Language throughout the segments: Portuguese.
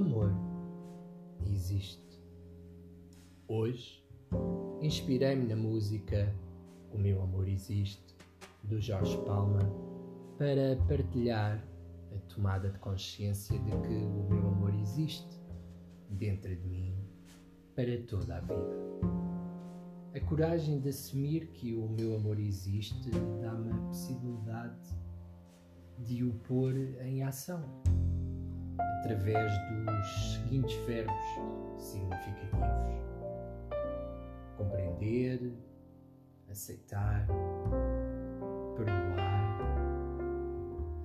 amor existe. Hoje inspirei-me na música O Meu Amor Existe, do Jorge Palma, para partilhar a tomada de consciência de que o meu amor existe dentro de mim para toda a vida. A coragem de assumir que o meu amor existe dá-me a possibilidade de o pôr em ação através dos seguintes verbos significativos: compreender, aceitar, perdoar,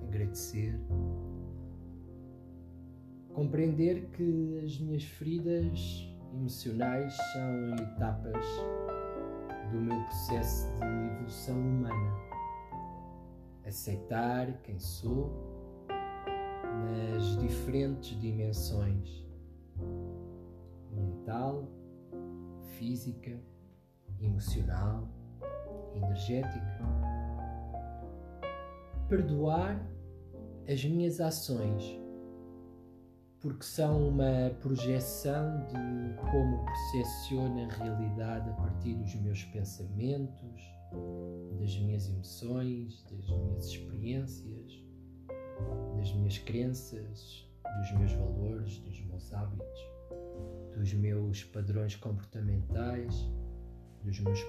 agradecer. Compreender que as minhas feridas emocionais são etapas do meu processo de evolução humana. Aceitar quem sou nas diferentes dimensões mental, física, emocional, energética. Perdoar as minhas ações, porque são uma projeção de como percepciono a realidade a partir dos meus pensamentos, das minhas emoções, das minhas experiências, das minhas crenças, dos meus valores, dos meus hábitos, dos meus padrões comportamentais, dos meus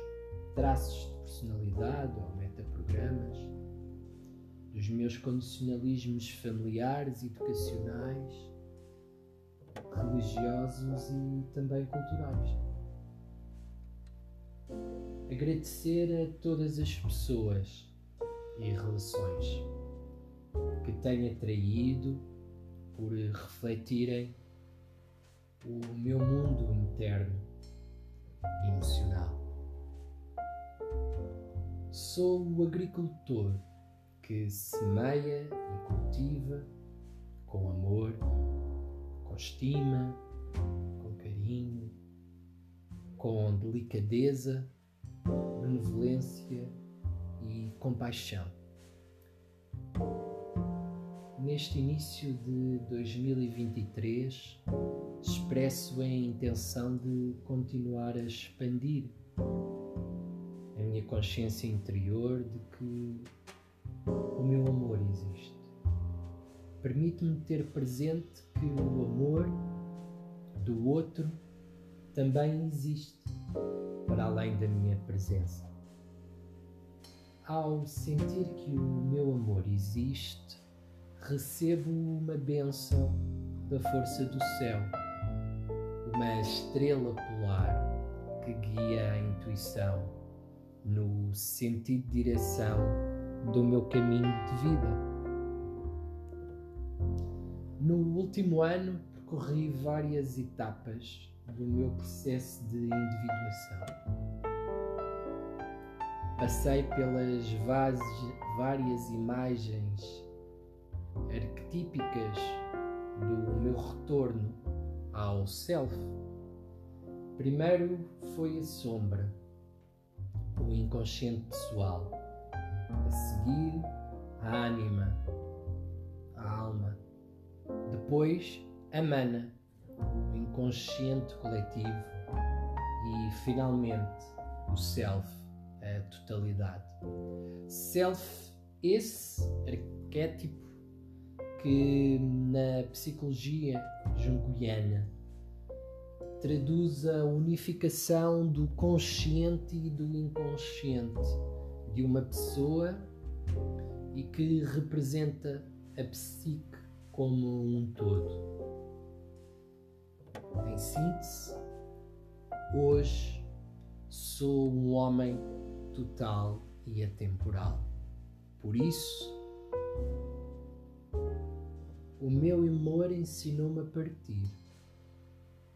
traços de personalidade ou metaprogramas, dos meus condicionalismos familiares, educacionais, religiosos e também culturais. Agradecer a todas as pessoas e relações que tenho atraído por refletirem o meu mundo interno emocional. Sou o agricultor que semeia e cultiva com amor, com estima, com carinho, com delicadeza, benevolência e compaixão. Neste início de 2023, expresso a intenção de continuar a expandir a minha consciência interior de que o meu amor existe. Permite-me ter presente que o amor do outro também existe para além da minha presença. Ao sentir que o meu amor existe, recebo uma bênção da força do céu, uma estrela polar que guia a intuição no sentido de direção do meu caminho de vida. No último ano percorri várias etapas do meu processo de individuação. Passei pelas várias imagens arquetípicas do meu retorno ao self. Primeiro foi a sombra, o inconsciente pessoal. A seguir, a ânima, a alma. Depois, a mana, o inconsciente coletivo. E, finalmente, o self, a totalidade. Self, esse arquétipo que na psicologia junguiana traduz a unificação do consciente e do inconsciente de uma pessoa e que representa a psique como um todo. Em síntese, hoje sou um homem total e atemporal. Por isso, o meu amor ensinou-me a partir,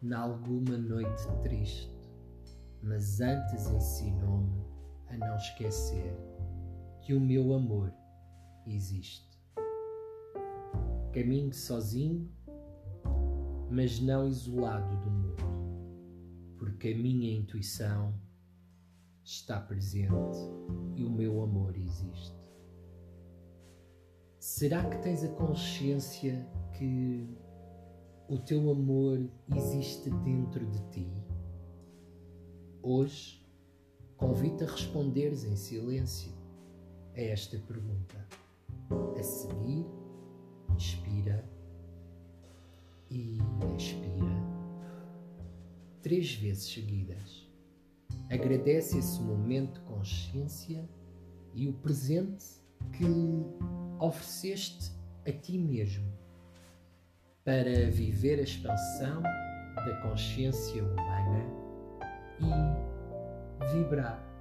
nalguma noite triste, mas antes ensinou-me a não esquecer que o meu amor existe. Caminho sozinho, mas não isolado do mundo, porque a minha intuição está presente e o meu amor existe. Será que tens a consciência que o teu amor existe dentro de ti? Hoje, convido a responderes em silêncio a esta pergunta. A seguir, inspira e expira três vezes seguidas. Agradece esse momento de consciência e o presente que ofereceste a ti mesmo para viver a expansão da consciência humana e vibrar